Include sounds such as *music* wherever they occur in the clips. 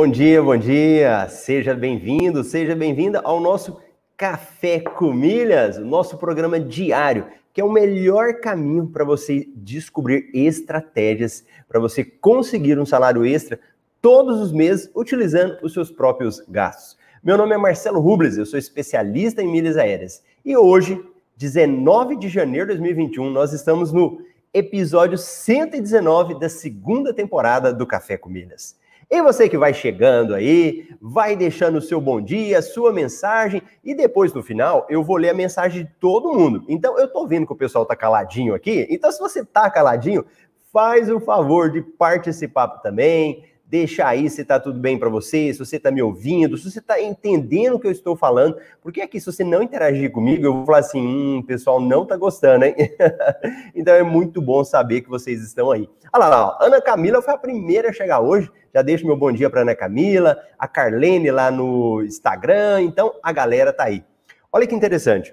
Bom dia, bom dia. Seja bem-vindo, seja bem-vinda ao nosso Café com Milhas, nosso programa diário, que é o melhor caminho para você descobrir estratégias para você conseguir um salário extra todos os meses utilizando os seus próprios gastos. Meu nome é Marcelo Rubles, eu sou especialista em milhas aéreas e hoje, 19 de janeiro de 2021, nós estamos no episódio 119 da segunda temporada do Café com Milhas. E você que vai chegando aí, vai deixando o seu bom dia, sua mensagem, e depois no final eu vou ler a mensagem de todo mundo. Então eu tô vendo que o pessoal tá caladinho aqui, então se você tá caladinho, faz o favor de participar também, deixa aí se está tudo bem para você, se você está me ouvindo, se você está entendendo o que eu estou falando, porque aqui, se você não interagir comigo, eu vou falar assim, hum, o pessoal não está gostando, hein? *laughs* então é muito bom saber que vocês estão aí. Olha lá, lá, Ana Camila foi a primeira a chegar hoje, já deixo meu bom dia para Ana Camila, a Carlene lá no Instagram, então a galera tá aí. Olha que interessante,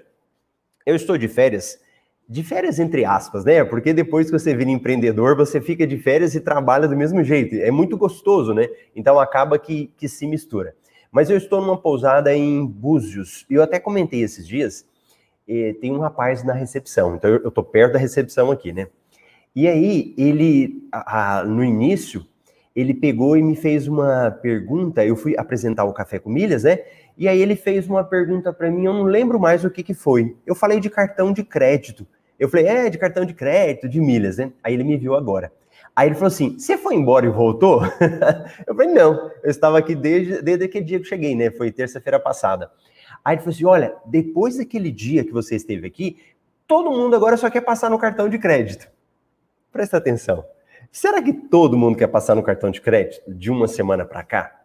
eu estou de férias de férias entre aspas, né? Porque depois que você vira empreendedor, você fica de férias e trabalha do mesmo jeito. É muito gostoso, né? Então acaba que, que se mistura. Mas eu estou numa pousada em Búzios, e eu até comentei esses dias, tem um rapaz na recepção, então eu estou perto da recepção aqui, né? E aí, ele, a, a, no início, ele pegou e me fez uma pergunta, eu fui apresentar o Café com Milhas, né? E aí ele fez uma pergunta para mim, eu não lembro mais o que, que foi. Eu falei de cartão de crédito. Eu falei, é, de cartão de crédito, de milhas, né? Aí ele me viu agora. Aí ele falou assim: você foi embora e voltou? *laughs* eu falei, não, eu estava aqui desde, desde aquele dia que cheguei, né? Foi terça-feira passada. Aí ele falou assim: olha, depois daquele dia que você esteve aqui, todo mundo agora só quer passar no cartão de crédito. Presta atenção. Será que todo mundo quer passar no cartão de crédito de uma semana para cá?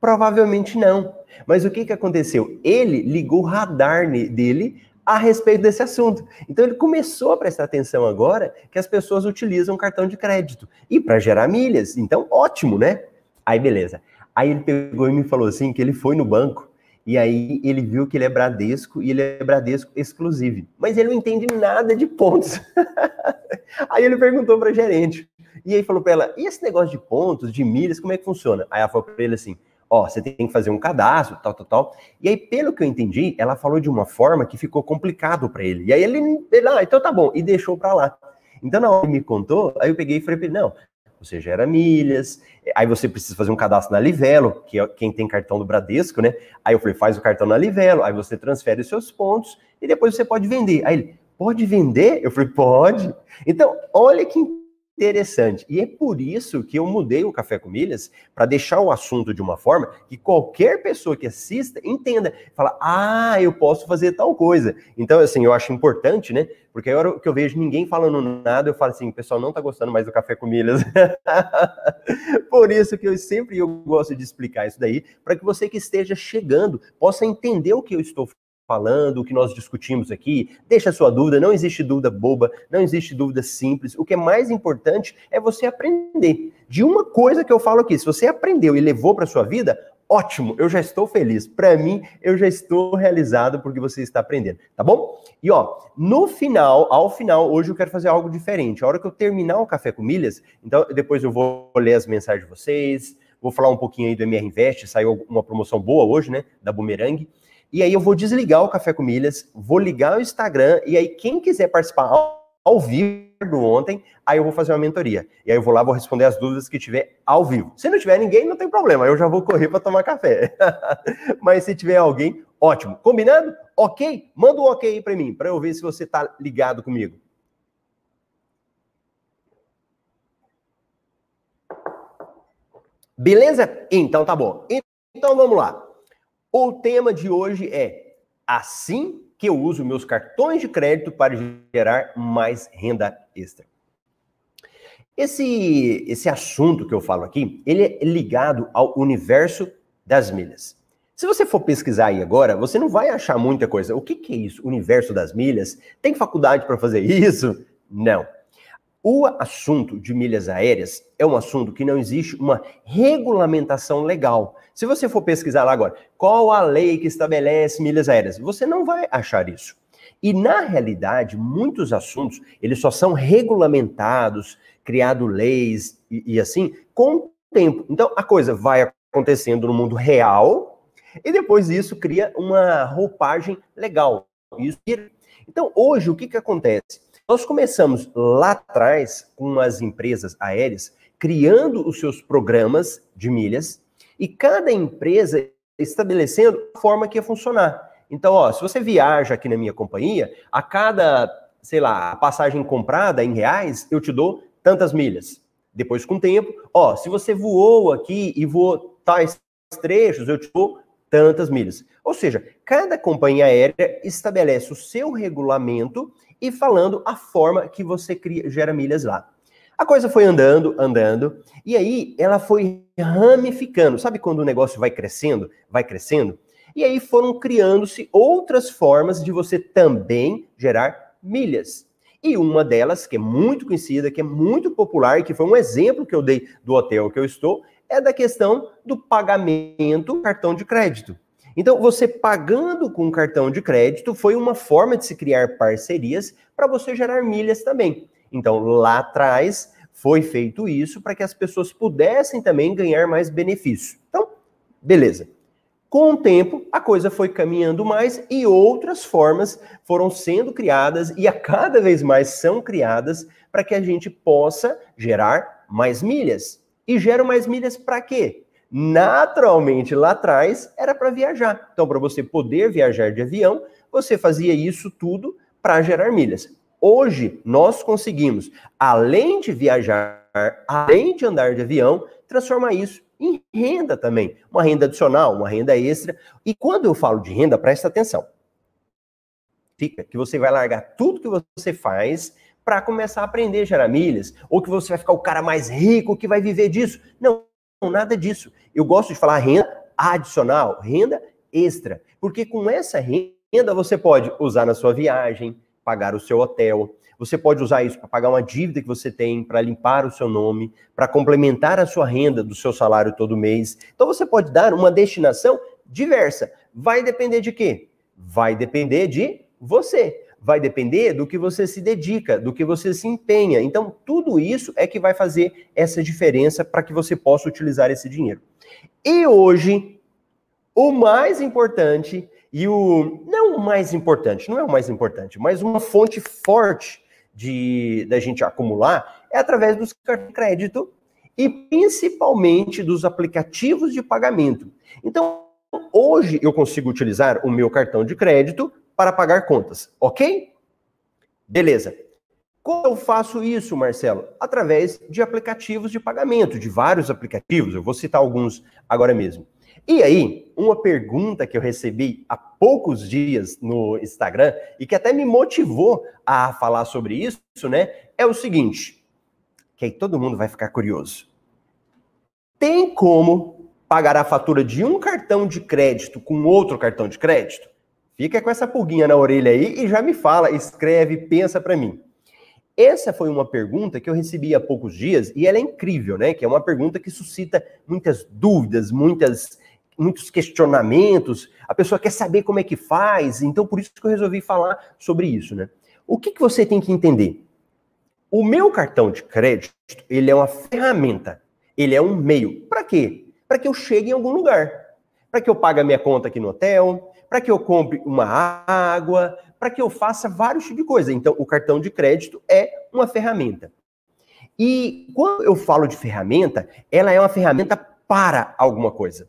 Provavelmente não. Mas o que, que aconteceu? Ele ligou o radar dele a respeito desse assunto. Então ele começou a prestar atenção agora que as pessoas utilizam cartão de crédito e para gerar milhas. Então, ótimo, né? Aí beleza. Aí ele pegou e me falou assim que ele foi no banco e aí ele viu que ele é Bradesco e ele é Bradesco exclusivo. Mas ele não entende nada de pontos. *laughs* aí ele perguntou para gerente. E aí falou para ela: "E esse negócio de pontos, de milhas, como é que funciona?" Aí ela falou para ele assim: ó, você tem que fazer um cadastro, tal, tal, tal. E aí, pelo que eu entendi, ela falou de uma forma que ficou complicado para ele. E aí ele, ele, ah, então tá bom, e deixou para lá. Então, na hora que me contou, aí eu peguei e falei não, você gera milhas, aí você precisa fazer um cadastro na Livelo, que é quem tem cartão do Bradesco, né? Aí eu falei, faz o cartão na Livelo, aí você transfere os seus pontos e depois você pode vender. Aí ele, pode vender? Eu falei, pode. Então, olha que interessante. E é por isso que eu mudei o Café com Milhas para deixar o assunto de uma forma que qualquer pessoa que assista entenda, fala: "Ah, eu posso fazer tal coisa". Então, assim, eu acho importante, né? Porque a hora que eu vejo ninguém falando nada, eu falo assim: "O pessoal não tá gostando mais do Café com Milhas". *laughs* por isso que eu sempre eu gosto de explicar isso daí, para que você que esteja chegando possa entender o que eu estou falando, o que nós discutimos aqui, deixa a sua dúvida, não existe dúvida boba, não existe dúvida simples. O que é mais importante é você aprender. De uma coisa que eu falo aqui, se você aprendeu e levou para sua vida, ótimo, eu já estou feliz. Para mim, eu já estou realizado porque você está aprendendo, tá bom? E ó, no final, ao final, hoje eu quero fazer algo diferente. A hora que eu terminar o café com milhas, então depois eu vou ler as mensagens de vocês, vou falar um pouquinho aí do MR Invest, saiu uma promoção boa hoje, né, da Boomerang. E aí eu vou desligar o Café com Milhas, vou ligar o Instagram, e aí quem quiser participar ao, vivo do ontem, aí eu vou fazer uma mentoria. E aí eu vou lá, vou responder as dúvidas que tiver ao vivo. Se não tiver ninguém, não tem problema, eu já vou correr para tomar café. *laughs* Mas se tiver alguém, ótimo. Combinado? Ok? Manda um ok aí para mim, para eu ver se você tá ligado comigo. Beleza? Então tá bom. Então vamos lá. O tema de hoje é assim que eu uso meus cartões de crédito para gerar mais renda extra. Esse, esse assunto que eu falo aqui, ele é ligado ao universo das milhas. Se você for pesquisar aí agora, você não vai achar muita coisa. O que, que é isso? Universo das milhas? Tem faculdade para fazer isso? Não. O assunto de milhas aéreas é um assunto que não existe uma regulamentação legal. Se você for pesquisar lá agora, qual a lei que estabelece milhas aéreas? Você não vai achar isso. E na realidade, muitos assuntos, eles só são regulamentados, criado leis e, e assim, com o tempo. Então, a coisa vai acontecendo no mundo real, e depois isso cria uma roupagem legal. Então, hoje, o que, que acontece? Nós começamos lá atrás com as empresas aéreas criando os seus programas de milhas e cada empresa estabelecendo a forma que ia funcionar. Então, ó, se você viaja aqui na minha companhia, a cada, sei lá, passagem comprada em reais, eu te dou tantas milhas. Depois, com o tempo, ó, se você voou aqui e voou tais trechos, eu te dou tantas milhas. Ou seja, cada companhia aérea estabelece o seu regulamento e falando a forma que você cria, gera milhas lá. A coisa foi andando, andando, e aí ela foi ramificando. Sabe quando o negócio vai crescendo, vai crescendo? E aí foram criando-se outras formas de você também gerar milhas. E uma delas, que é muito conhecida, que é muito popular, e que foi um exemplo que eu dei do hotel que eu estou, é da questão do pagamento cartão de crédito. Então, você pagando com cartão de crédito foi uma forma de se criar parcerias para você gerar milhas também. Então, lá atrás foi feito isso para que as pessoas pudessem também ganhar mais benefício. Então, beleza. Com o tempo, a coisa foi caminhando mais e outras formas foram sendo criadas e a cada vez mais são criadas para que a gente possa gerar mais milhas. E geram mais milhas para quê? Naturalmente, lá atrás era para viajar. Então, para você poder viajar de avião, você fazia isso tudo para gerar milhas. Hoje, nós conseguimos, além de viajar, além de andar de avião, transformar isso em renda também. Uma renda adicional, uma renda extra. E quando eu falo de renda, presta atenção. Fica que você vai largar tudo que você faz para começar a aprender a gerar milhas, ou que você vai ficar o cara mais rico que vai viver disso. Não, nada disso. Eu gosto de falar renda adicional, renda extra, porque com essa renda você pode usar na sua viagem, pagar o seu hotel. Você pode usar isso para pagar uma dívida que você tem, para limpar o seu nome, para complementar a sua renda do seu salário todo mês. Então você pode dar uma destinação diversa. Vai depender de quê? Vai depender de você. Vai depender do que você se dedica, do que você se empenha. Então, tudo isso é que vai fazer essa diferença para que você possa utilizar esse dinheiro. E hoje, o mais importante e o não o mais importante, não é o mais importante, mas uma fonte forte de da gente acumular é através dos cartões de crédito e principalmente dos aplicativos de pagamento. Então, hoje eu consigo utilizar o meu cartão de crédito para pagar contas, ok? Beleza. Como eu faço isso, Marcelo? Através de aplicativos de pagamento, de vários aplicativos. Eu vou citar alguns agora mesmo. E aí, uma pergunta que eu recebi há poucos dias no Instagram e que até me motivou a falar sobre isso, né? É o seguinte, que aí todo mundo vai ficar curioso. Tem como pagar a fatura de um cartão de crédito com outro cartão de crédito? Fica com essa pulguinha na orelha aí e já me fala, escreve, pensa para mim. Essa foi uma pergunta que eu recebi há poucos dias e ela é incrível, né? Que é uma pergunta que suscita muitas dúvidas, muitas muitos questionamentos, a pessoa quer saber como é que faz, então por isso que eu resolvi falar sobre isso, né? O que, que você tem que entender? O meu cartão de crédito, ele é uma ferramenta, ele é um meio. Para quê? Para que eu chegue em algum lugar. Para que eu pague a minha conta aqui no hotel, para que eu compre uma água, para que eu faça vários tipos de coisa. Então, o cartão de crédito é uma ferramenta. E quando eu falo de ferramenta, ela é uma ferramenta para alguma coisa.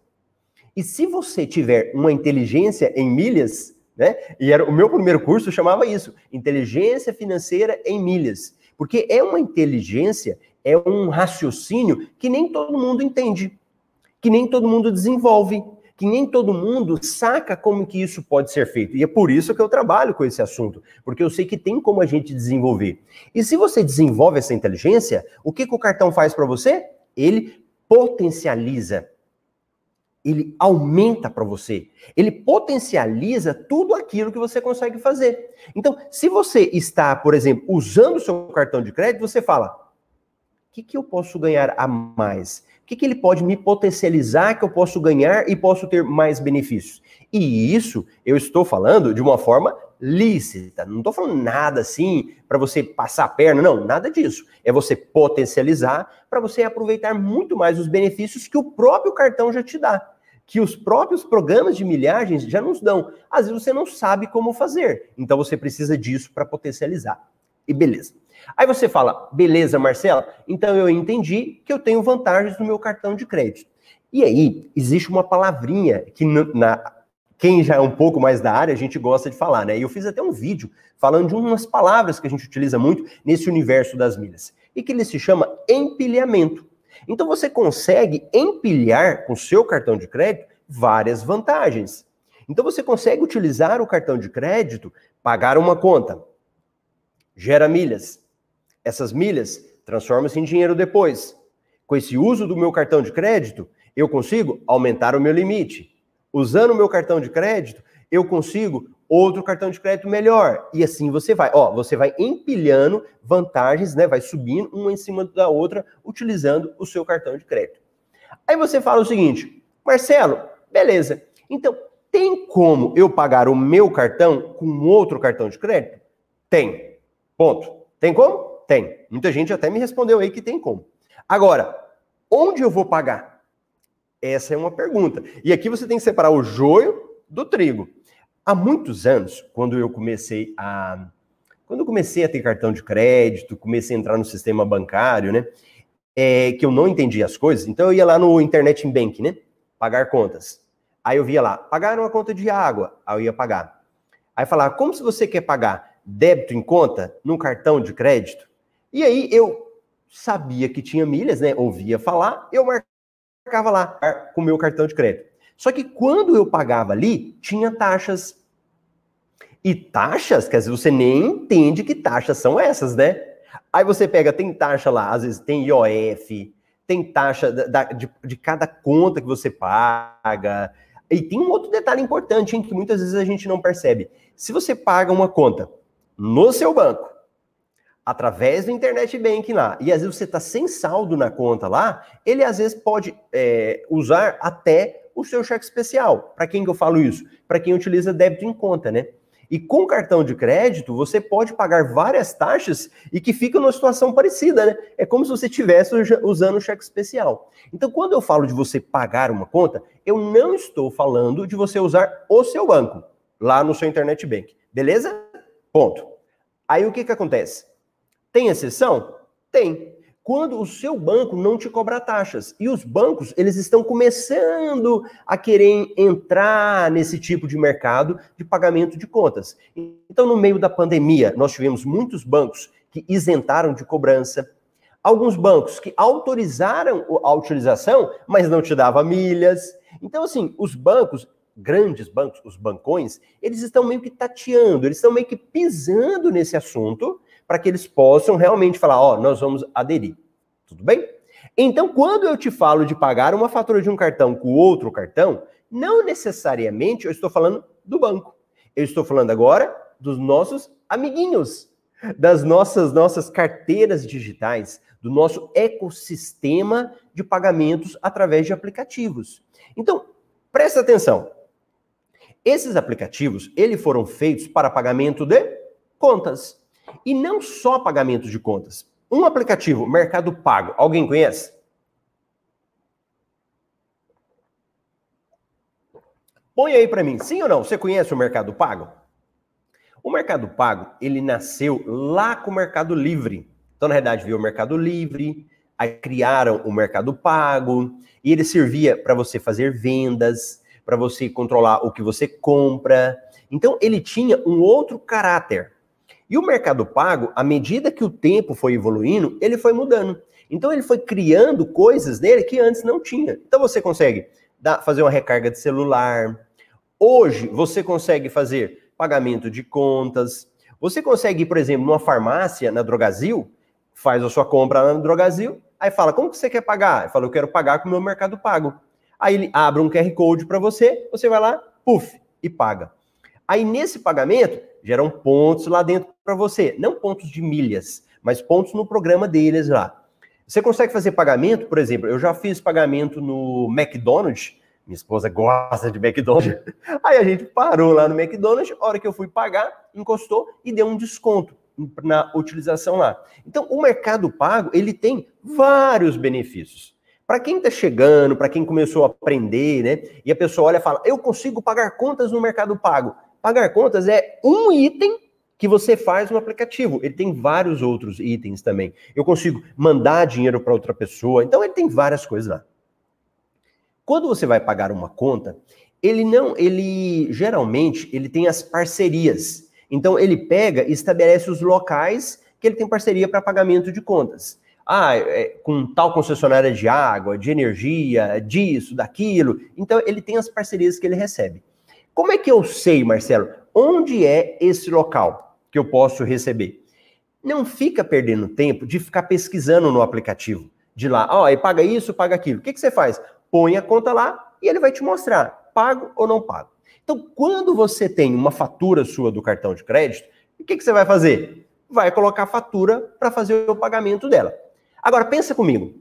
E se você tiver uma inteligência em milhas, né? E era o meu primeiro curso chamava isso, inteligência financeira em milhas, porque é uma inteligência, é um raciocínio que nem todo mundo entende, que nem todo mundo desenvolve, que nem todo mundo saca como que isso pode ser feito. E é por isso que eu trabalho com esse assunto, porque eu sei que tem como a gente desenvolver. E se você desenvolve essa inteligência, o que, que o cartão faz para você? Ele potencializa ele aumenta para você. Ele potencializa tudo aquilo que você consegue fazer. Então, se você está, por exemplo, usando o seu cartão de crédito, você fala: o que, que eu posso ganhar a mais? Que, que ele pode me potencializar que eu posso ganhar e posso ter mais benefícios? E isso eu estou falando de uma forma lícita. Não estou falando nada assim para você passar a perna, não, nada disso. É você potencializar para você aproveitar muito mais os benefícios que o próprio cartão já te dá. Que os próprios programas de milhagens já nos dão. Às vezes você não sabe como fazer. Então você precisa disso para potencializar. E beleza. Aí você fala, beleza, Marcela, então eu entendi que eu tenho vantagens no meu cartão de crédito. E aí, existe uma palavrinha que na, quem já é um pouco mais da área, a gente gosta de falar, né? E eu fiz até um vídeo falando de umas palavras que a gente utiliza muito nesse universo das milhas, e que ele se chama empilhamento. Então você consegue empilhar com seu cartão de crédito várias vantagens. Então você consegue utilizar o cartão de crédito, pagar uma conta, gera milhas. Essas milhas transformam-se em dinheiro depois. Com esse uso do meu cartão de crédito, eu consigo aumentar o meu limite usando o meu cartão de crédito, eu consigo outro cartão de crédito melhor. E assim você vai. Ó, você vai empilhando vantagens, né? Vai subindo uma em cima da outra, utilizando o seu cartão de crédito. Aí você fala o seguinte, Marcelo, beleza. Então, tem como eu pagar o meu cartão com outro cartão de crédito? Tem. Ponto. Tem como? Tem. Muita gente até me respondeu aí que tem como. Agora, onde eu vou pagar? Essa é uma pergunta. E aqui você tem que separar o joio do trigo. Há muitos anos, quando eu comecei a quando eu comecei a ter cartão de crédito, comecei a entrar no sistema bancário, né? É, que eu não entendia as coisas, então eu ia lá no Internet Bank, né? Pagar contas. Aí eu via lá, pagar uma conta de água, aí eu ia pagar. Aí falar, como se você quer pagar débito em conta num cartão de crédito? E aí eu sabia que tinha milhas, né? Ouvia falar, eu marcava lá com o meu cartão de crédito. Só que quando eu pagava ali, tinha taxas. E taxas, quer dizer, você nem entende que taxas são essas, né? Aí você pega, tem taxa lá, às vezes tem IOF, tem taxa da, de, de cada conta que você paga. E tem um outro detalhe importante, hein, que muitas vezes a gente não percebe. Se você paga uma conta no seu banco, através do internet banking lá, e às vezes você está sem saldo na conta lá, ele às vezes pode é, usar até o seu cheque especial. Para quem que eu falo isso? Para quem utiliza débito em conta, né? E com cartão de crédito, você pode pagar várias taxas e que fica numa situação parecida, né? É como se você estivesse usando o cheque especial. Então, quando eu falo de você pagar uma conta, eu não estou falando de você usar o seu banco lá no seu internet bank. Beleza? Ponto. Aí o que que acontece? Tem exceção? Tem. Quando o seu banco não te cobra taxas. E os bancos, eles estão começando a querer entrar nesse tipo de mercado de pagamento de contas. Então, no meio da pandemia, nós tivemos muitos bancos que isentaram de cobrança, alguns bancos que autorizaram a utilização, mas não te dava milhas. Então, assim, os bancos, grandes bancos, os bancões, eles estão meio que tateando, eles estão meio que pisando nesse assunto para que eles possam realmente falar, ó, oh, nós vamos aderir. Tudo bem? Então, quando eu te falo de pagar uma fatura de um cartão com outro cartão, não necessariamente eu estou falando do banco. Eu estou falando agora dos nossos amiguinhos, das nossas nossas carteiras digitais, do nosso ecossistema de pagamentos através de aplicativos. Então, presta atenção. Esses aplicativos, eles foram feitos para pagamento de contas. E não só pagamento de contas. Um aplicativo, Mercado Pago, alguém conhece? Põe aí para mim, sim ou não? Você conhece o Mercado Pago? O Mercado Pago, ele nasceu lá com o Mercado Livre. Então, na verdade, veio o Mercado Livre, aí criaram o Mercado Pago, e ele servia para você fazer vendas, para você controlar o que você compra. Então, ele tinha um outro caráter. E o Mercado Pago, à medida que o tempo foi evoluindo, ele foi mudando. Então ele foi criando coisas nele que antes não tinha. Então você consegue dar, fazer uma recarga de celular. Hoje você consegue fazer pagamento de contas. Você consegue ir, por exemplo, numa farmácia, na Drogazil, faz a sua compra na Drogazil, aí fala, como que você quer pagar? Ele fala, eu quero pagar com o meu Mercado Pago. Aí ele abre um QR Code para você, você vai lá, puf, e paga. Aí nesse pagamento, geram pontos lá dentro para você. Não pontos de milhas, mas pontos no programa deles lá. Você consegue fazer pagamento, por exemplo, eu já fiz pagamento no McDonald's, minha esposa gosta de McDonald's. *laughs* Aí a gente parou lá no McDonald's, hora que eu fui pagar, encostou e deu um desconto na utilização lá. Então, o Mercado Pago, ele tem vários benefícios. Para quem está chegando, para quem começou a aprender, né? E a pessoa olha e fala: "Eu consigo pagar contas no Mercado Pago". Pagar contas é um item que você faz no aplicativo. Ele tem vários outros itens também. Eu consigo mandar dinheiro para outra pessoa. Então ele tem várias coisas lá. Quando você vai pagar uma conta, ele não, ele geralmente ele tem as parcerias. Então ele pega e estabelece os locais que ele tem parceria para pagamento de contas. Ah, é, com tal concessionária de água, de energia, disso, daquilo. Então ele tem as parcerias que ele recebe. Como é que eu sei, Marcelo, onde é esse local que eu posso receber? Não fica perdendo tempo de ficar pesquisando no aplicativo. De lá, ó, oh, e paga isso, paga aquilo. O que, que você faz? põe a conta lá e ele vai te mostrar, pago ou não pago. Então, quando você tem uma fatura sua do cartão de crédito, o que, que você vai fazer? Vai colocar a fatura para fazer o pagamento dela. Agora, pensa comigo.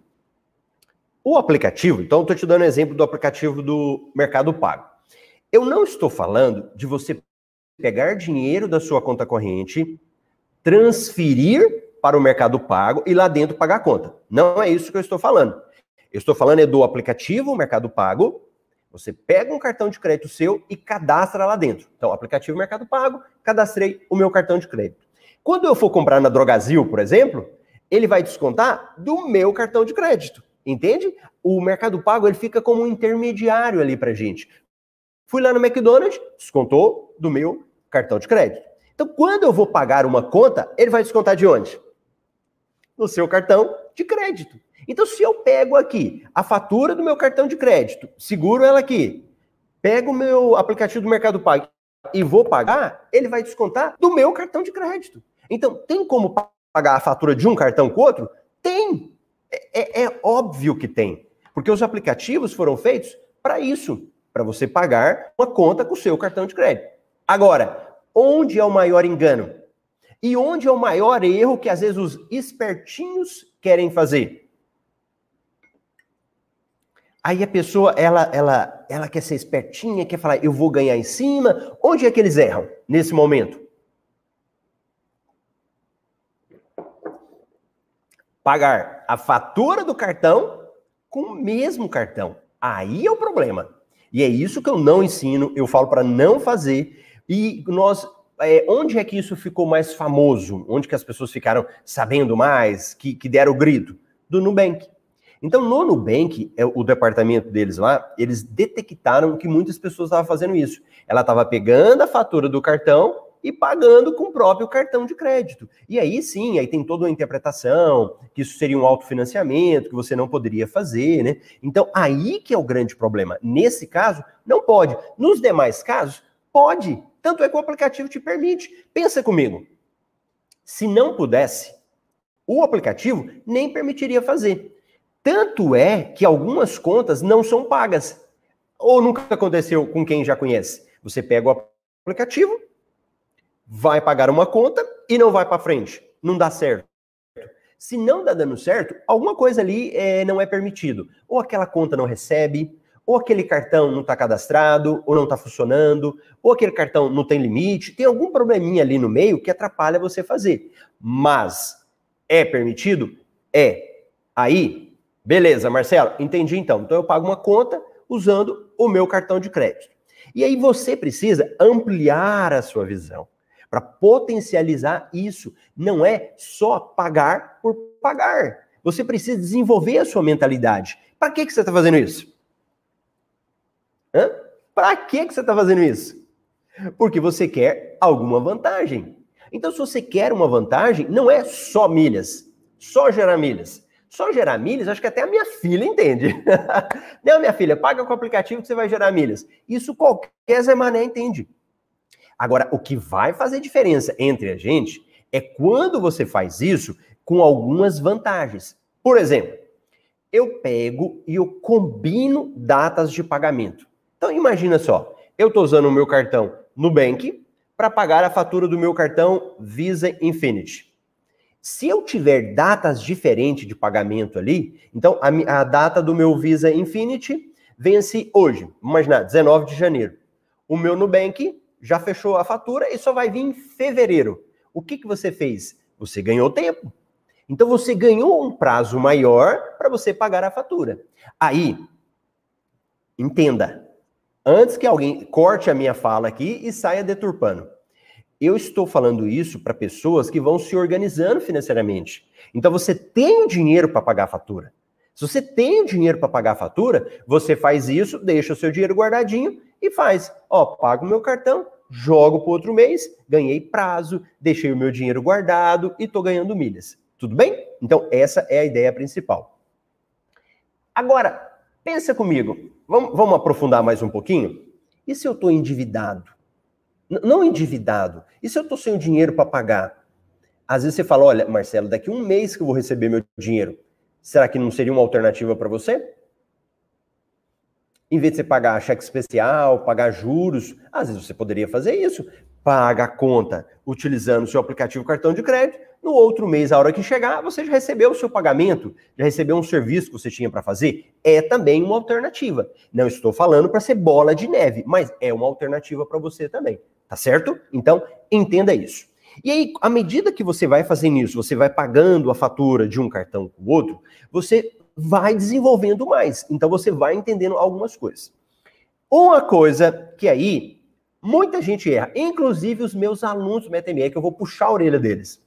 O aplicativo, então estou te dando um exemplo do aplicativo do Mercado Pago. Eu não estou falando de você pegar dinheiro da sua conta corrente, transferir para o Mercado Pago e lá dentro pagar a conta. Não é isso que eu estou falando. Eu estou falando é do aplicativo Mercado Pago. Você pega um cartão de crédito seu e cadastra lá dentro. Então, aplicativo Mercado Pago, cadastrei o meu cartão de crédito. Quando eu for comprar na Drogazil, por exemplo, ele vai descontar do meu cartão de crédito. Entende? O Mercado Pago ele fica como um intermediário ali para gente. Fui lá no McDonald's, descontou do meu cartão de crédito. Então, quando eu vou pagar uma conta, ele vai descontar de onde? No seu cartão de crédito. Então, se eu pego aqui a fatura do meu cartão de crédito, seguro ela aqui, pego o meu aplicativo do Mercado Pago e vou pagar, ele vai descontar do meu cartão de crédito. Então, tem como pagar a fatura de um cartão com o outro? Tem. É, é, é óbvio que tem. Porque os aplicativos foram feitos para isso, para você pagar uma conta com o seu cartão de crédito. Agora, onde é o maior engano? E onde é o maior erro que às vezes os espertinhos querem fazer? Aí a pessoa, ela, ela, ela quer ser espertinha, quer falar, eu vou ganhar em cima. Onde é que eles erram nesse momento? Pagar a fatura do cartão com o mesmo cartão. Aí é o problema. E é isso que eu não ensino, eu falo para não fazer. E nós, é, onde é que isso ficou mais famoso? Onde que as pessoas ficaram sabendo mais, que, que deram o grito? Do Nubank. Então, no Nubank, é o departamento deles lá, eles detectaram que muitas pessoas estavam fazendo isso. Ela estava pegando a fatura do cartão e pagando com o próprio cartão de crédito. E aí sim, aí tem toda uma interpretação, que isso seria um autofinanciamento, que você não poderia fazer, né? Então, aí que é o grande problema. Nesse caso, não pode. Nos demais casos, pode. Tanto é que o aplicativo te permite. Pensa comigo. Se não pudesse, o aplicativo nem permitiria fazer. Tanto é que algumas contas não são pagas. Ou nunca aconteceu com quem já conhece. Você pega o aplicativo, vai pagar uma conta e não vai para frente. Não dá certo. Se não dá dando certo, alguma coisa ali é, não é permitido. Ou aquela conta não recebe, ou aquele cartão não está cadastrado, ou não está funcionando, ou aquele cartão não tem limite. Tem algum probleminha ali no meio que atrapalha você fazer. Mas é permitido? É. Aí Beleza, Marcelo, entendi então. Então eu pago uma conta usando o meu cartão de crédito. E aí você precisa ampliar a sua visão para potencializar isso. Não é só pagar por pagar. Você precisa desenvolver a sua mentalidade. Para que, que você está fazendo isso? Para que, que você está fazendo isso? Porque você quer alguma vantagem. Então, se você quer uma vantagem, não é só milhas, só gerar milhas. Só gerar milhas, acho que até a minha filha entende. *laughs* Não, minha filha, paga com o aplicativo que você vai gerar milhas. Isso qualquer Zé Mané entende. Agora, o que vai fazer diferença entre a gente é quando você faz isso com algumas vantagens. Por exemplo, eu pego e eu combino datas de pagamento. Então, imagina só, eu estou usando o meu cartão Nubank para pagar a fatura do meu cartão Visa Infinity. Se eu tiver datas diferentes de pagamento ali, então a, a data do meu Visa Infinity vence hoje, imaginar, 19 de janeiro. O meu Nubank já fechou a fatura e só vai vir em fevereiro. O que, que você fez? Você ganhou tempo. Então você ganhou um prazo maior para você pagar a fatura. Aí, entenda, antes que alguém corte a minha fala aqui e saia deturpando. Eu estou falando isso para pessoas que vão se organizando financeiramente. Então você tem o dinheiro para pagar a fatura. Se você tem o dinheiro para pagar a fatura, você faz isso, deixa o seu dinheiro guardadinho e faz. Ó, pago meu cartão, jogo para outro mês, ganhei prazo, deixei o meu dinheiro guardado e estou ganhando milhas. Tudo bem? Então, essa é a ideia principal. Agora, pensa comigo, vamos, vamos aprofundar mais um pouquinho? E se eu estou endividado? N não endividado. E se eu estou sem o dinheiro para pagar? Às vezes você fala, olha, Marcelo, daqui um mês que eu vou receber meu dinheiro. Será que não seria uma alternativa para você? Em vez de você pagar cheque especial, pagar juros, às vezes você poderia fazer isso. Paga a conta utilizando o seu aplicativo cartão de crédito. No outro mês, a hora que chegar, você já recebeu o seu pagamento, já recebeu um serviço que você tinha para fazer. É também uma alternativa. Não estou falando para ser bola de neve, mas é uma alternativa para você também. Tá certo? Então, entenda isso. E aí, à medida que você vai fazendo isso, você vai pagando a fatura de um cartão com o outro, você vai desenvolvendo mais. Então você vai entendendo algumas coisas. Uma coisa que aí muita gente erra, inclusive os meus alunos do MetaMR, que eu vou puxar a orelha deles.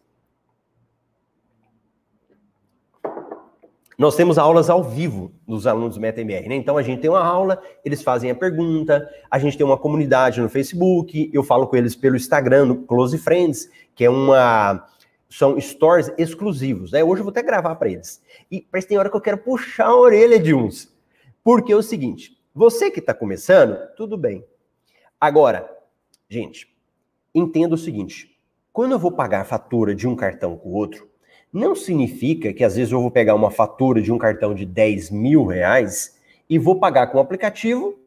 Nós temos aulas ao vivo dos alunos do MetaMR, né? Então a gente tem uma aula, eles fazem a pergunta, a gente tem uma comunidade no Facebook, eu falo com eles pelo Instagram, no Close Friends, que é uma são stories exclusivos, né? Hoje eu vou até gravar para eles. E que tem hora que eu quero puxar a orelha de uns. Porque é o seguinte, você que está começando, tudo bem. Agora, gente, entenda o seguinte, quando eu vou pagar a fatura de um cartão com o outro, não significa que às vezes eu vou pegar uma fatura de um cartão de 10 mil reais e vou pagar com o aplicativo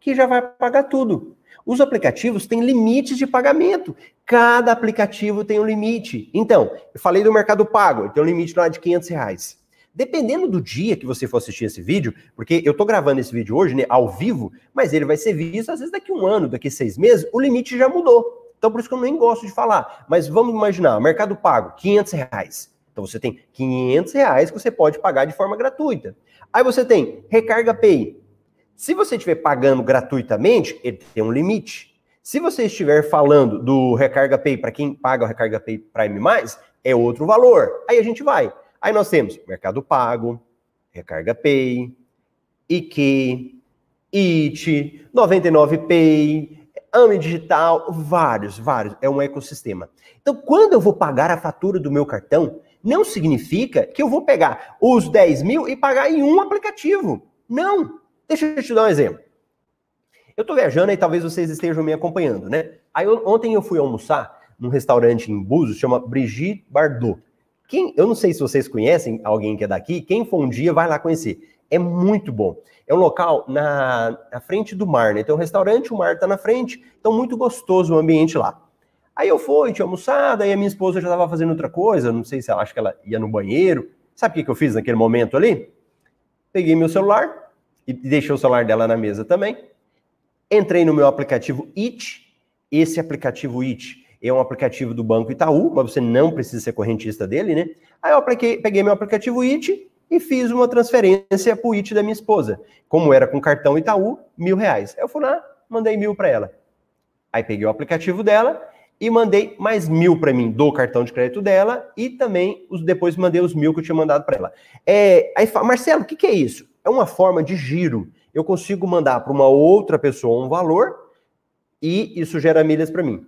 que já vai pagar tudo. Os aplicativos têm limites de pagamento. Cada aplicativo tem um limite. Então, eu falei do Mercado Pago, tem um limite lá de 500 reais. Dependendo do dia que você for assistir esse vídeo, porque eu tô gravando esse vídeo hoje, né, ao vivo, mas ele vai ser visto às vezes daqui um ano, daqui seis meses, o limite já mudou. Então, por isso que eu nem gosto de falar. Mas vamos imaginar, Mercado Pago, 500 reais. Então você tem 500 reais que você pode pagar de forma gratuita. Aí você tem Recarga Pay. Se você estiver pagando gratuitamente, ele tem um limite. Se você estiver falando do Recarga Pay para quem paga o Recarga Pay Prime+, é outro valor. Aí a gente vai. Aí nós temos Mercado Pago, Recarga Pay, IQ, IT, 99Pay, AME Digital, vários, vários. É um ecossistema. Então, quando eu vou pagar a fatura do meu cartão, não significa que eu vou pegar os 10 mil e pagar em um aplicativo. Não. Deixa eu te dar um exemplo. Eu estou viajando e talvez vocês estejam me acompanhando, né? Aí eu, ontem eu fui almoçar num restaurante em Búzios, chama Brigitte Bardot. Quem, eu não sei se vocês conhecem alguém que é daqui, quem for um dia vai lá conhecer. É muito bom. É um local na, na frente do mar, né? Tem um restaurante, o mar está na frente, então muito gostoso o ambiente lá. Aí eu fui, tinha almoçado, aí a minha esposa já estava fazendo outra coisa, não sei se ela acha que ela ia no banheiro. Sabe o que, que eu fiz naquele momento ali? Peguei meu celular e deixei o celular dela na mesa também. Entrei no meu aplicativo It. Esse aplicativo It é um aplicativo do Banco Itaú, mas você não precisa ser correntista dele, né? Aí eu apliquei, peguei meu aplicativo It e fiz uma transferência para o It da minha esposa. Como era com cartão Itaú, mil reais. Eu fui lá, mandei mil para ela. Aí peguei o aplicativo dela e mandei mais mil para mim do cartão de crédito dela e também os, depois mandei os mil que eu tinha mandado para ela. É, aí fala, Marcelo, o que, que é isso? É uma forma de giro. Eu consigo mandar para uma outra pessoa um valor e isso gera milhas para mim.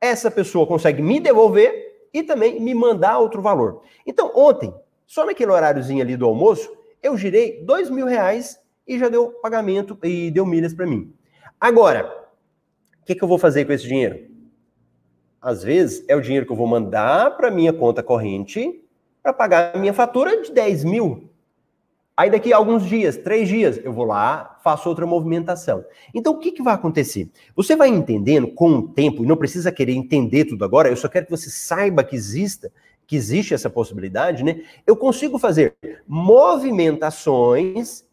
Essa pessoa consegue me devolver e também me mandar outro valor. Então, ontem, só naquele horáriozinho ali do almoço, eu girei dois mil reais e já deu pagamento e deu milhas para mim. Agora, o que, que eu vou fazer com esse dinheiro? às vezes, é o dinheiro que eu vou mandar para minha conta corrente para pagar a minha fatura de 10 mil. Aí daqui a alguns dias, três dias, eu vou lá, faço outra movimentação. Então, o que, que vai acontecer? Você vai entendendo com o tempo, e não precisa querer entender tudo agora, eu só quero que você saiba que exista que existe essa possibilidade, né? Eu consigo fazer movimentações,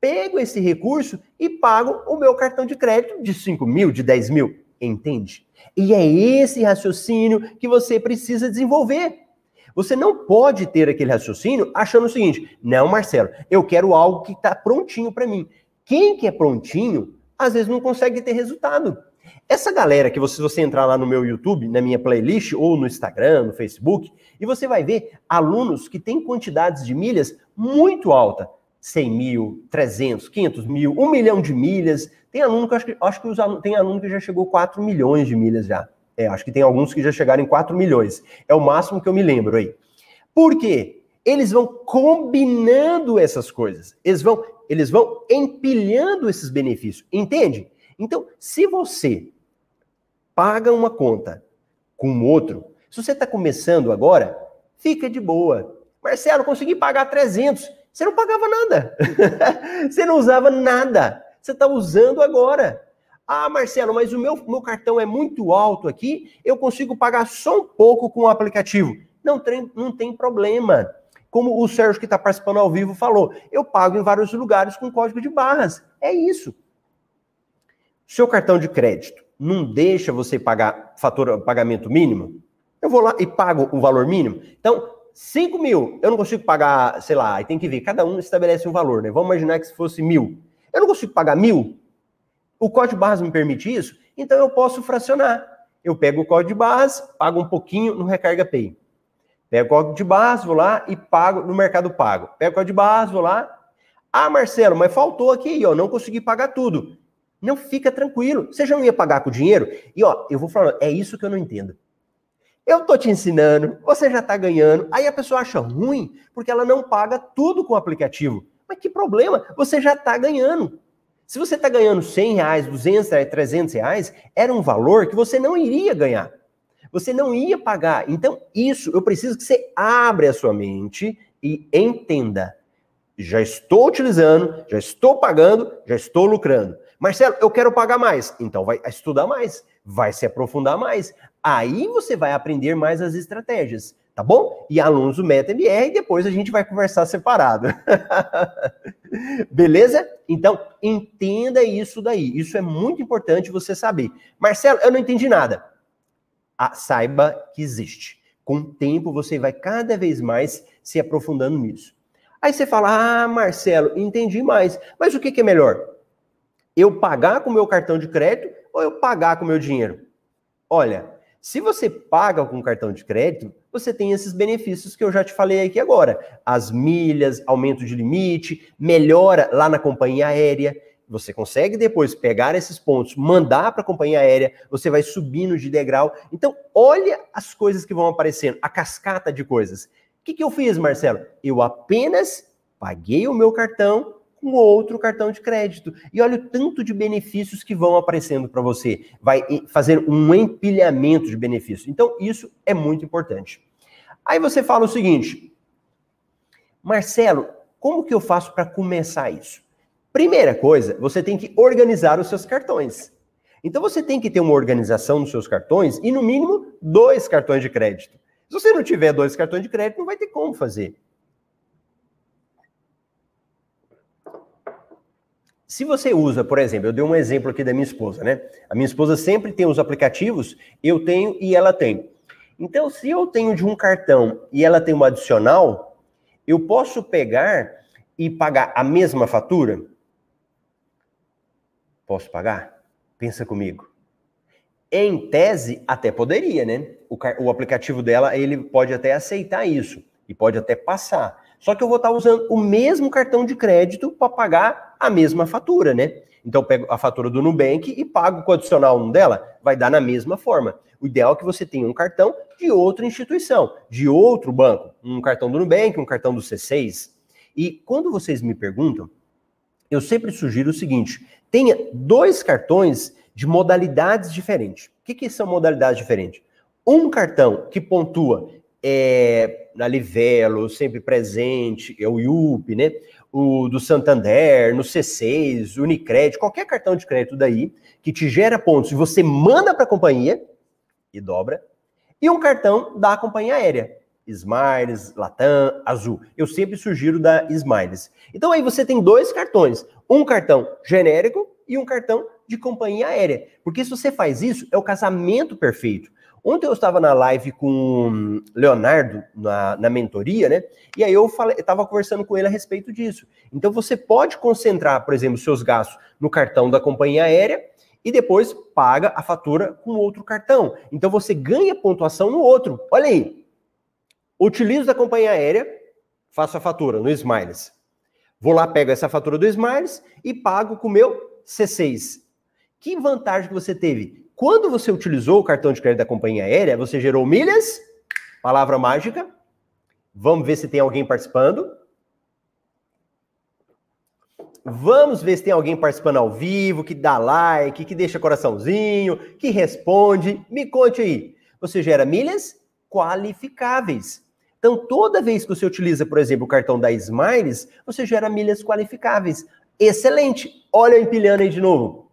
pego esse recurso e pago o meu cartão de crédito de 5 mil, de 10 mil. Entende? E é esse raciocínio que você precisa desenvolver. Você não pode ter aquele raciocínio achando o seguinte: não, Marcelo, eu quero algo que está prontinho para mim. Quem que é prontinho, às vezes não consegue ter resultado. Essa galera que você, você entrar lá no meu YouTube, na minha playlist, ou no Instagram, no Facebook, e você vai ver alunos que têm quantidades de milhas muito alta. 100 mil, 300, 500 mil, 1 milhão de milhas. Tem aluno que acho que, acho que os alunos, tem aluno que já chegou 4 milhões de milhas já. É, acho que tem alguns que já chegaram em 4 milhões. É o máximo que eu me lembro aí. Por quê? Eles vão combinando essas coisas. Eles vão, eles vão empilhando esses benefícios. Entende? Então, se você paga uma conta com outro, se você está começando agora, fica de boa. Marcelo, consegui pagar 300. Você não pagava nada. *laughs* você não usava nada. Você está usando agora. Ah, Marcelo, mas o meu, meu cartão é muito alto aqui, eu consigo pagar só um pouco com o aplicativo. Não tem, não tem problema. Como o Sérgio que está participando ao vivo falou, eu pago em vários lugares com código de barras. É isso. Seu cartão de crédito não deixa você pagar fatura, pagamento mínimo? Eu vou lá e pago o valor mínimo. Então, 5 mil, eu não consigo pagar, sei lá, aí tem que ver, cada um estabelece um valor, né? Vamos imaginar que se fosse mil. Eu não consigo pagar mil? O código de barras me permite isso? Então eu posso fracionar. Eu pego o código de barras, pago um pouquinho no Recarga Pay. Pego o código de barras, vou lá e pago no Mercado Pago. Pego o código de barras, vou lá. Ah, Marcelo, mas faltou aqui, ó, não consegui pagar tudo. Não fica tranquilo. Você já não ia pagar com dinheiro? E ó, eu vou falar, é isso que eu não entendo. Eu tô te ensinando, você já tá ganhando. Aí a pessoa acha ruim porque ela não paga tudo com o aplicativo. Mas que problema? Você já tá ganhando. Se você está ganhando 100 reais, 200 reais, 300 reais, era um valor que você não iria ganhar. Você não ia pagar. Então, isso, eu preciso que você abra a sua mente e entenda. Já estou utilizando, já estou pagando, já estou lucrando. Marcelo, eu quero pagar mais. Então, vai estudar mais, vai se aprofundar mais. Aí você vai aprender mais as estratégias tá bom? E alunos do MetaMR, e depois a gente vai conversar separado. *laughs* Beleza? Então, entenda isso daí. Isso é muito importante você saber. Marcelo, eu não entendi nada. Ah, saiba que existe. Com o tempo, você vai cada vez mais se aprofundando nisso. Aí você fala, ah, Marcelo, entendi mais. Mas o que, que é melhor? Eu pagar com meu cartão de crédito ou eu pagar com meu dinheiro? Olha, se você paga com cartão de crédito, você tem esses benefícios que eu já te falei aqui agora. As milhas, aumento de limite, melhora lá na companhia aérea. Você consegue depois pegar esses pontos, mandar para a companhia aérea, você vai subindo de degrau. Então, olha as coisas que vão aparecendo, a cascata de coisas. O que, que eu fiz, Marcelo? Eu apenas paguei o meu cartão com outro cartão de crédito. E olha o tanto de benefícios que vão aparecendo para você. Vai fazer um empilhamento de benefícios. Então, isso é muito importante. Aí você fala o seguinte: Marcelo, como que eu faço para começar isso? Primeira coisa, você tem que organizar os seus cartões. Então você tem que ter uma organização nos seus cartões e no mínimo dois cartões de crédito. Se você não tiver dois cartões de crédito, não vai ter como fazer. Se você usa, por exemplo, eu dei um exemplo aqui da minha esposa, né? A minha esposa sempre tem os aplicativos, eu tenho e ela tem. Então, se eu tenho de um cartão e ela tem um adicional, eu posso pegar e pagar a mesma fatura? Posso pagar? Pensa comigo. Em tese, até poderia, né? O, o aplicativo dela, ele pode até aceitar isso e pode até passar. Só que eu vou estar usando o mesmo cartão de crédito para pagar a mesma fatura, né? Então eu pego a fatura do Nubank e pago com o adicional dela, vai dar na mesma forma. O ideal é que você tenha um cartão de outra instituição, de outro banco, um cartão do Nubank, um cartão do C6. E quando vocês me perguntam, eu sempre sugiro o seguinte: tenha dois cartões de modalidades diferentes. O que, que são modalidades diferentes? Um cartão que pontua é, na Livelo, sempre presente, é o IUP, né? O do Santander, no C6, Unicred, qualquer cartão de crédito daí, que te gera pontos e você manda para a companhia e dobra, e um cartão da companhia aérea. Smiles, Latam, Azul. Eu sempre sugiro da Smiles. Então aí você tem dois cartões, um cartão genérico e um cartão de companhia aérea. Porque se você faz isso, é o casamento perfeito. Ontem eu estava na live com Leonardo, na, na mentoria, né? E aí eu estava conversando com ele a respeito disso. Então você pode concentrar, por exemplo, seus gastos no cartão da companhia aérea e depois paga a fatura com outro cartão. Então você ganha pontuação no outro. Olha aí. Utilizo da companhia aérea, faço a fatura no Smiles. Vou lá, pego essa fatura do Smiles e pago com o meu C6. Que vantagem que você teve? Quando você utilizou o cartão de crédito da companhia aérea, você gerou milhas, palavra mágica. Vamos ver se tem alguém participando. Vamos ver se tem alguém participando ao vivo, que dá like, que deixa coraçãozinho, que responde. Me conte aí. Você gera milhas qualificáveis. Então, toda vez que você utiliza, por exemplo, o cartão da Smiles, você gera milhas qualificáveis. Excelente! Olha eu empilhando aí de novo.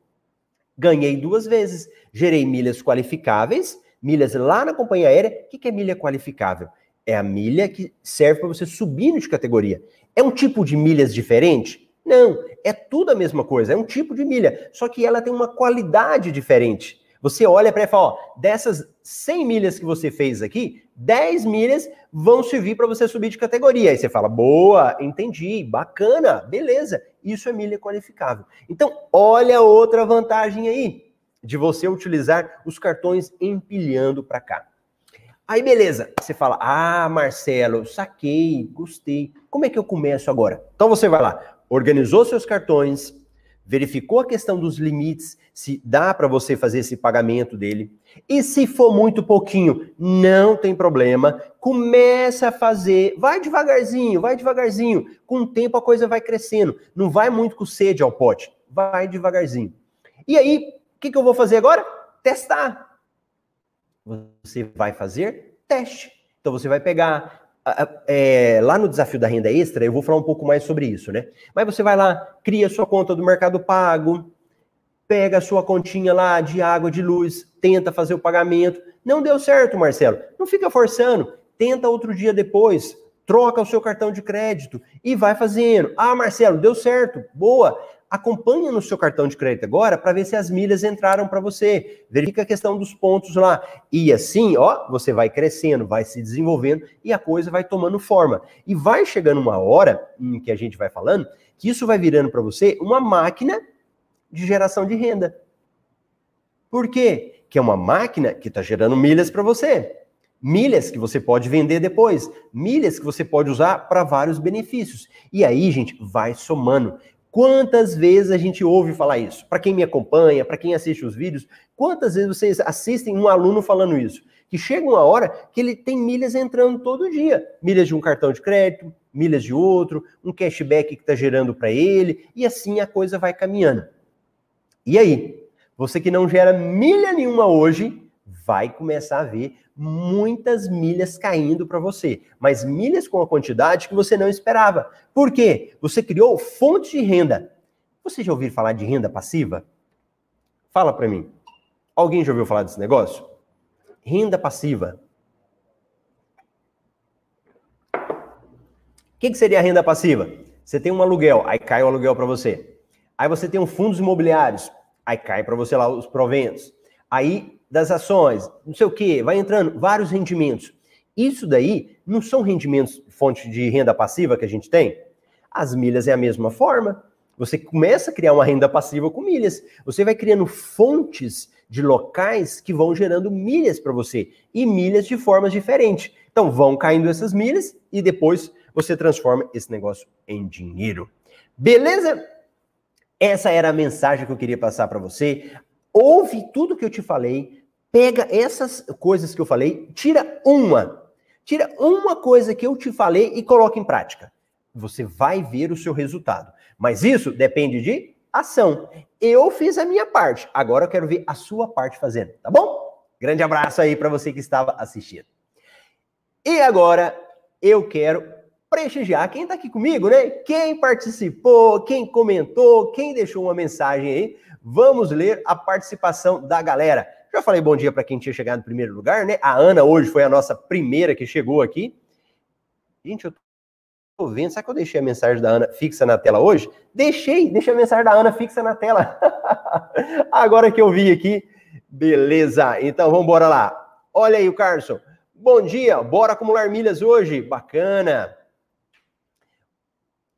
Ganhei duas vezes. Gerei milhas qualificáveis, milhas lá na companhia aérea. O que é milha qualificável? É a milha que serve para você subir de categoria. É um tipo de milhas diferente? Não, é tudo a mesma coisa, é um tipo de milha, só que ela tem uma qualidade diferente. Você olha para e fala, ó, dessas 100 milhas que você fez aqui, 10 milhas vão servir para você subir de categoria. Aí você fala, boa, entendi, bacana, beleza. Isso é milha qualificável. Então, olha outra vantagem aí de você utilizar os cartões empilhando para cá. Aí, beleza. Você fala, ah, Marcelo, saquei, gostei. Como é que eu começo agora? Então você vai lá, organizou seus cartões, verificou a questão dos limites, se dá para você fazer esse pagamento dele. E se for muito pouquinho, não tem problema. Começa a fazer, vai devagarzinho, vai devagarzinho. Com o tempo a coisa vai crescendo. Não vai muito com sede ao pote, vai devagarzinho. E aí, que, que eu vou fazer agora? Testar. Você vai fazer teste. Então você vai pegar é, lá no desafio da renda extra, eu vou falar um pouco mais sobre isso, né? Mas você vai lá, cria sua conta do Mercado Pago, pega a sua continha lá de água, de luz, tenta fazer o pagamento. Não deu certo, Marcelo. Não fica forçando. Tenta outro dia depois. Troca o seu cartão de crédito e vai fazendo. Ah, Marcelo, deu certo. Boa acompanha no seu cartão de crédito agora para ver se as milhas entraram para você. Verifica a questão dos pontos lá. E assim, ó, você vai crescendo, vai se desenvolvendo e a coisa vai tomando forma. E vai chegando uma hora em que a gente vai falando que isso vai virando para você uma máquina de geração de renda. Por quê? Que é uma máquina que está gerando milhas para você. Milhas que você pode vender depois, milhas que você pode usar para vários benefícios. E aí, gente, vai somando. Quantas vezes a gente ouve falar isso? Para quem me acompanha, para quem assiste os vídeos, quantas vezes vocês assistem um aluno falando isso? Que chega uma hora que ele tem milhas entrando todo dia. Milhas de um cartão de crédito, milhas de outro, um cashback que está gerando para ele, e assim a coisa vai caminhando. E aí? Você que não gera milha nenhuma hoje, vai começar a ver muitas milhas caindo para você, mas milhas com a quantidade que você não esperava. Por quê? Você criou fonte de renda. Você já ouviu falar de renda passiva? Fala para mim. Alguém já ouviu falar desse negócio? Renda passiva. O que, que seria a renda passiva? Você tem um aluguel, aí cai o aluguel para você. Aí você tem um fundos imobiliários, aí cai para você lá os proventos. Aí das ações, não sei o que, vai entrando vários rendimentos. Isso daí não são rendimentos fonte de renda passiva que a gente tem? As milhas é a mesma forma. Você começa a criar uma renda passiva com milhas. Você vai criando fontes de locais que vão gerando milhas para você e milhas de formas diferentes. Então vão caindo essas milhas e depois você transforma esse negócio em dinheiro. Beleza? Essa era a mensagem que eu queria passar para você. Ouve tudo que eu te falei, Pega essas coisas que eu falei, tira uma. Tira uma coisa que eu te falei e coloca em prática. Você vai ver o seu resultado. Mas isso depende de ação. Eu fiz a minha parte. Agora eu quero ver a sua parte fazendo, tá bom? Grande abraço aí para você que estava assistindo. E agora eu quero prestigiar quem está aqui comigo, né? Quem participou, quem comentou, quem deixou uma mensagem aí. Vamos ler a participação da galera. Já falei bom dia para quem tinha chegado em primeiro lugar, né? A Ana hoje foi a nossa primeira que chegou aqui. Gente, eu tô vendo. Será que eu deixei a mensagem da Ana fixa na tela hoje? Deixei, deixei a mensagem da Ana fixa na tela. *laughs* Agora que eu vi aqui. Beleza, então vamos embora lá. Olha aí o Carson. Bom dia, bora acumular milhas hoje. Bacana.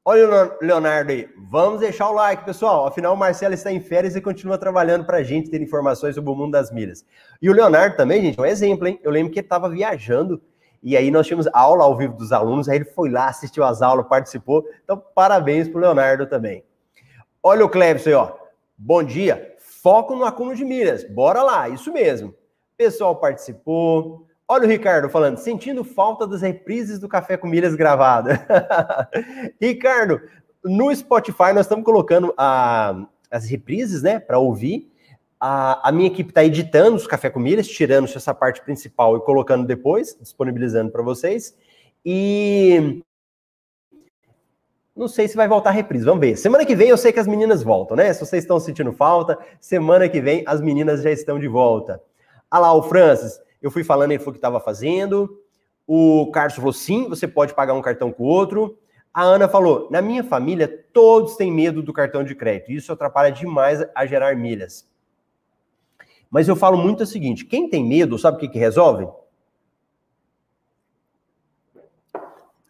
Olha o Leonardo aí. Vamos deixar o like, pessoal. Afinal, o Marcelo está em férias e continua trabalhando para a gente ter informações sobre o mundo das milhas. E o Leonardo também, gente, é um exemplo, hein? Eu lembro que ele estava viajando e aí nós tínhamos aula ao vivo dos alunos, aí ele foi lá, assistiu as aulas, participou. Então, parabéns para o Leonardo também. Olha o Clebson aí, ó. Bom dia. Foco no acúmulo de milhas. Bora lá, isso mesmo. Pessoal participou. Olha o Ricardo falando, sentindo falta das reprises do Café com Milhas gravada. *laughs* Ricardo, no Spotify nós estamos colocando a, as reprises, né, para ouvir. A, a, minha equipe está editando os Café com Milhas, tirando essa parte principal e colocando depois, disponibilizando para vocês. E não sei se vai voltar a reprise, vamos ver. Semana que vem eu sei que as meninas voltam, né? Se vocês estão sentindo falta, semana que vem as meninas já estão de volta. Ah lá, o Francis, eu fui falando, ele falou que estava fazendo. O Carlos falou: sim, você pode pagar um cartão com o outro. A Ana falou: na minha família, todos têm medo do cartão de crédito. Isso atrapalha demais a gerar milhas. Mas eu falo muito o seguinte: quem tem medo, sabe o que, que resolve?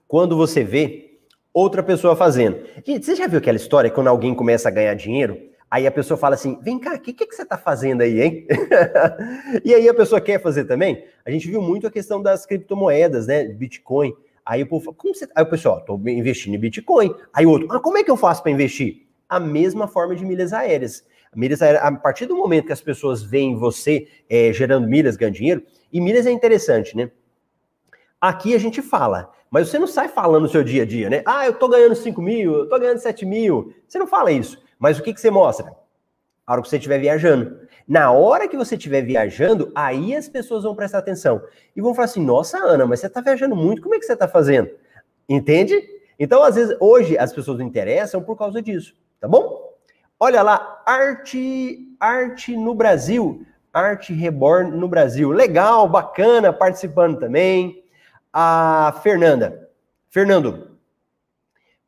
Quando você vê outra pessoa fazendo. Gente, você já viu aquela história quando alguém começa a ganhar dinheiro? Aí a pessoa fala assim: vem cá, o que, que, que, você está fazendo aí, hein? *laughs* e aí a pessoa quer fazer também. A gente viu muito a questão das criptomoedas, né? Bitcoin. Aí o povo fala, como você. Tá? Aí o pessoal, estou investindo em Bitcoin. Aí outro, ah, como é que eu faço para investir? A mesma forma de milhas aéreas. Milhas aéreas, a partir do momento que as pessoas veem você é, gerando milhas, ganhando dinheiro, e milhas é interessante, né? Aqui a gente fala, mas você não sai falando no seu dia a dia, né? Ah, eu tô ganhando 5 mil, eu tô ganhando 7 mil. Você não fala isso. Mas o que, que você mostra? A hora que você estiver viajando. Na hora que você estiver viajando, aí as pessoas vão prestar atenção. E vão falar assim: nossa, Ana, mas você está viajando muito, como é que você está fazendo? Entende? Então, às vezes, hoje as pessoas não interessam por causa disso, tá bom? Olha lá, arte, arte no Brasil, arte reborn no Brasil. Legal, bacana, participando também. A Fernanda. Fernando,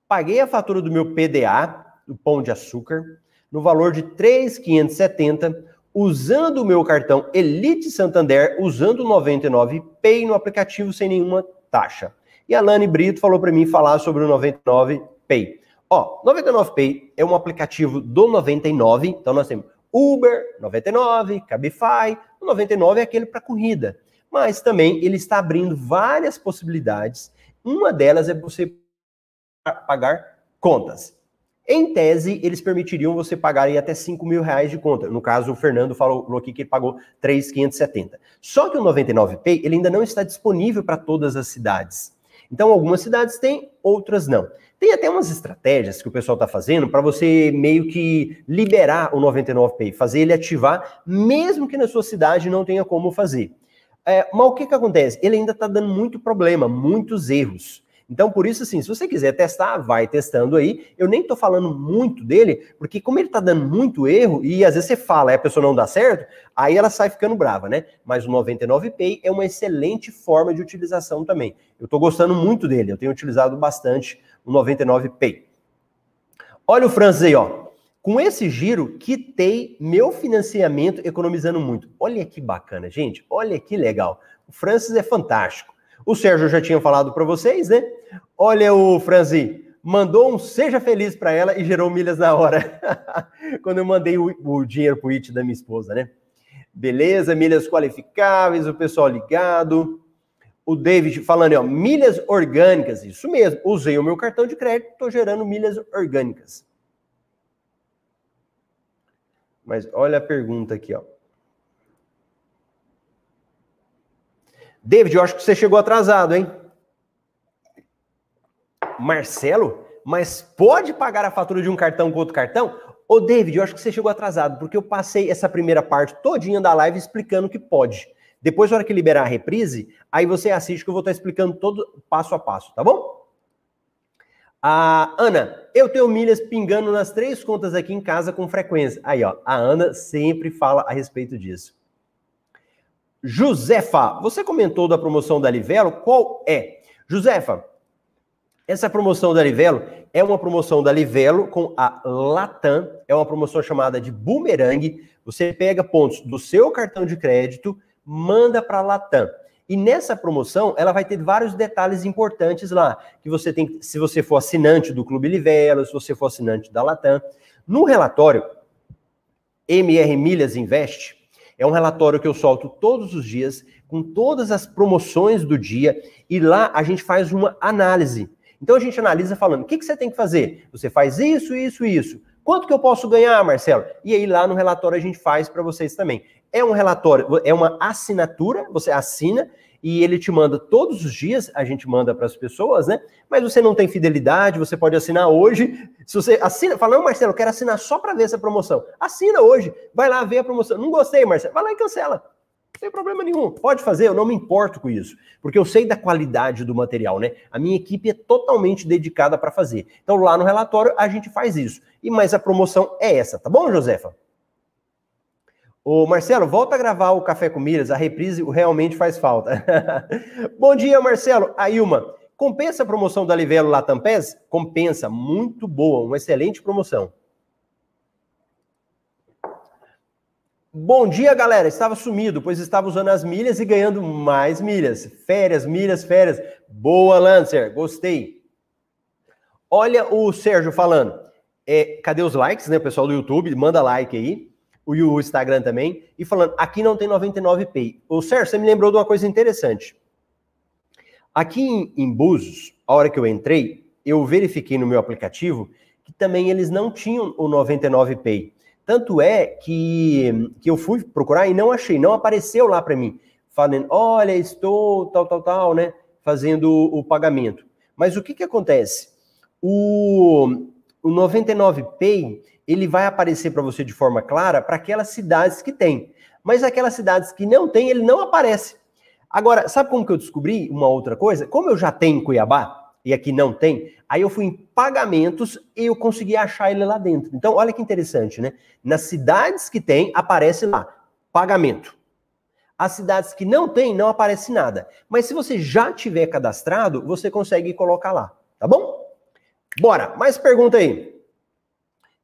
paguei a fatura do meu PDA do pão de açúcar no valor de 3,570 usando o meu cartão Elite Santander, usando o 99 Pay no aplicativo sem nenhuma taxa. E a Lani Brito falou para mim falar sobre o 99 Pay. Ó, 99 Pay é um aplicativo do 99, então nós temos Uber, 99, Cabify, o 99 é aquele para corrida. Mas também ele está abrindo várias possibilidades. Uma delas é você pagar contas. Em tese, eles permitiriam você pagar até 5 mil reais de conta. No caso, o Fernando falou aqui que ele pagou 3,570. Só que o 99Pay ele ainda não está disponível para todas as cidades. Então, algumas cidades têm, outras não. Tem até umas estratégias que o pessoal está fazendo para você meio que liberar o 99Pay, fazer ele ativar, mesmo que na sua cidade não tenha como fazer. É, mas o que, que acontece? Ele ainda está dando muito problema, muitos erros. Então, por isso, assim, se você quiser testar, vai testando aí. Eu nem estou falando muito dele, porque como ele está dando muito erro, e às vezes você fala e a pessoa não dá certo, aí ela sai ficando brava, né? Mas o 99Pay é uma excelente forma de utilização também. Eu estou gostando muito dele, eu tenho utilizado bastante o 99Pay. Olha o Francis aí, ó. Com esse giro, quitei meu financiamento economizando muito. Olha que bacana, gente. Olha que legal. O Francis é fantástico. O Sérgio já tinha falado para vocês, né? Olha o Franzi, mandou um seja feliz para ela e gerou milhas na hora. *laughs* Quando eu mandei o, o dinheiro pro IT da minha esposa, né? Beleza, milhas qualificáveis, o pessoal ligado. O David falando, ó, milhas orgânicas, isso mesmo. Usei o meu cartão de crédito, estou gerando milhas orgânicas. Mas olha a pergunta aqui, ó. David, eu acho que você chegou atrasado, hein? Marcelo, mas pode pagar a fatura de um cartão com outro cartão? Ô, David, eu acho que você chegou atrasado, porque eu passei essa primeira parte todinha da live explicando que pode. Depois, na hora que liberar a reprise, aí você assiste que eu vou estar explicando todo passo a passo, tá bom? A Ana, eu tenho milhas pingando nas três contas aqui em casa com frequência. Aí, ó, a Ana sempre fala a respeito disso. Josefa, você comentou da promoção da Livelo, qual é? Josefa, Essa promoção da Livelo é uma promoção da Livelo com a Latam, é uma promoção chamada de Boomerang. Você pega pontos do seu cartão de crédito, manda para a Latam. E nessa promoção, ela vai ter vários detalhes importantes lá, que você tem, se você for assinante do Clube Livelo, se você for assinante da Latam. No relatório MR Milhas Invest, é um relatório que eu solto todos os dias, com todas as promoções do dia, e lá a gente faz uma análise então a gente analisa falando, o que, que você tem que fazer? Você faz isso, isso, isso. Quanto que eu posso ganhar, Marcelo? E aí lá no relatório a gente faz para vocês também. É um relatório, é uma assinatura, você assina e ele te manda todos os dias, a gente manda para as pessoas, né? Mas você não tem fidelidade, você pode assinar hoje. Se você assina, fala, não, Marcelo, eu quero assinar só para ver essa promoção. Assina hoje, vai lá ver a promoção. Não gostei, Marcelo, vai lá e cancela. Não tem problema nenhum. Pode fazer, eu não me importo com isso. Porque eu sei da qualidade do material, né? A minha equipe é totalmente dedicada para fazer. Então, lá no relatório, a gente faz isso. E mais a promoção é essa, tá bom, Josefa? Ô, Marcelo, volta a gravar o Café com Milhas, a reprise realmente faz falta. *laughs* bom dia, Marcelo. A Ilma, compensa a promoção da Livelo Latam Pés? Compensa, muito boa, uma excelente promoção. Bom dia, galera. Estava sumido, pois estava usando as milhas e ganhando mais milhas. Férias, milhas, férias. Boa, Lancer. Gostei. Olha o Sérgio falando. É, cadê os likes, né, pessoal do YouTube? Manda like aí. O Instagram também. E falando, aqui não tem 99 Pay. O Sérgio, você me lembrou de uma coisa interessante. Aqui em, em Búzios, a hora que eu entrei, eu verifiquei no meu aplicativo que também eles não tinham o 99 Pay. Tanto é que, que eu fui procurar e não achei, não apareceu lá para mim, falando, olha, estou tal, tal, tal, né, fazendo o pagamento. Mas o que que acontece? O, o 99Pay, ele vai aparecer para você de forma clara para aquelas cidades que tem. Mas aquelas cidades que não tem, ele não aparece. Agora, sabe como que eu descobri uma outra coisa? Como eu já tenho Cuiabá, e aqui não tem, aí eu fui em pagamentos e eu consegui achar ele lá dentro. Então, olha que interessante, né? Nas cidades que tem, aparece lá, pagamento. As cidades que não tem, não aparece nada. Mas se você já tiver cadastrado, você consegue colocar lá, tá bom? Bora, mais pergunta aí.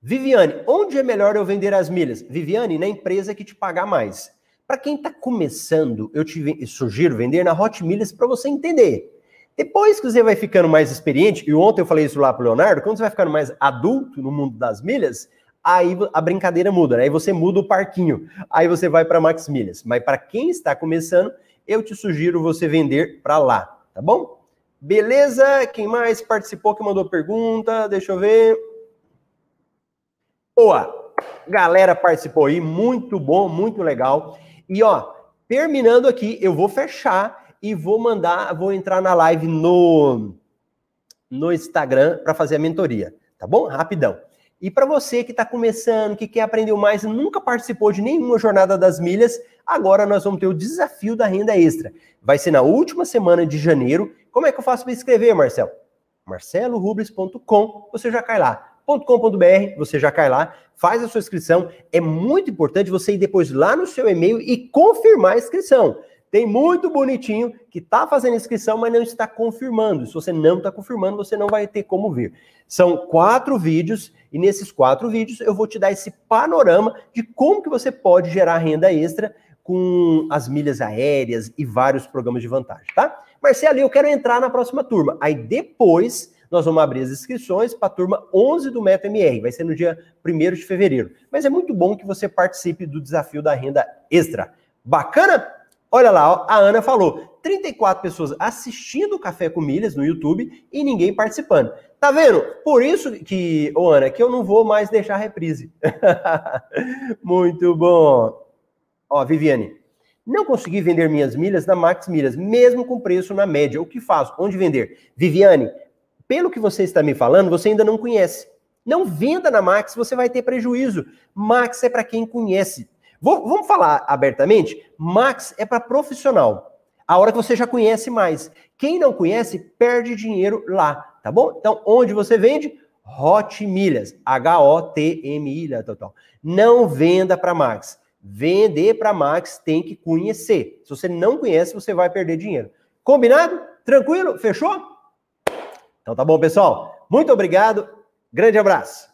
Viviane, onde é melhor eu vender as milhas? Viviane, na empresa que te pagar mais. Para quem está começando, eu te sugiro vender na Hot Milhas para você entender. Depois que você vai ficando mais experiente, e ontem eu falei isso lá pro Leonardo, quando você vai ficando mais adulto no mundo das milhas, aí a brincadeira muda, né? Aí você muda o parquinho, aí você vai para Max Milhas. Mas para quem está começando, eu te sugiro você vender para lá, tá bom? Beleza? Quem mais participou que mandou pergunta? Deixa eu ver. Boa! Galera participou aí, muito bom, muito legal. E ó, terminando aqui, eu vou fechar e vou mandar, vou entrar na live no, no Instagram para fazer a mentoria, tá bom? Rapidão. E para você que está começando, que quer aprender mais, nunca participou de nenhuma jornada das milhas, agora nós vamos ter o desafio da renda extra. Vai ser na última semana de janeiro. Como é que eu faço para escrever, Marcelo? marcelorubles.com, você já cai lá. .com.br, você já cai lá, faz a sua inscrição. É muito importante você ir depois lá no seu e-mail e confirmar a inscrição. Tem muito bonitinho que está fazendo inscrição, mas não está confirmando. Se você não está confirmando, você não vai ter como ver. São quatro vídeos, e nesses quatro vídeos eu vou te dar esse panorama de como que você pode gerar renda extra com as milhas aéreas e vários programas de vantagem, tá? Marcelo, eu quero entrar na próxima turma. Aí depois nós vamos abrir as inscrições para a turma 11 do Meta MR. Vai ser no dia 1 de fevereiro. Mas é muito bom que você participe do desafio da renda extra. Bacana? Olha lá, a Ana falou: 34 pessoas assistindo o Café com Milhas no YouTube e ninguém participando. Tá vendo? Por isso que, ô Ana, que eu não vou mais deixar reprise. *laughs* Muito bom. Ó, Viviane, não consegui vender minhas milhas na Max Milhas, mesmo com preço na média. O que faço? Onde vender? Viviane, pelo que você está me falando, você ainda não conhece. Não venda na Max, você vai ter prejuízo. Max é para quem conhece. Vou, vamos falar abertamente? Max é para profissional. A hora que você já conhece mais. Quem não conhece, perde dinheiro lá, tá bom? Então, onde você vende? Hot Milhas. H-O-T-M-I, total. Não venda para Max. Vender para Max tem que conhecer. Se você não conhece, você vai perder dinheiro. Combinado? Tranquilo? Fechou? Então tá bom, pessoal? Muito obrigado. Grande abraço.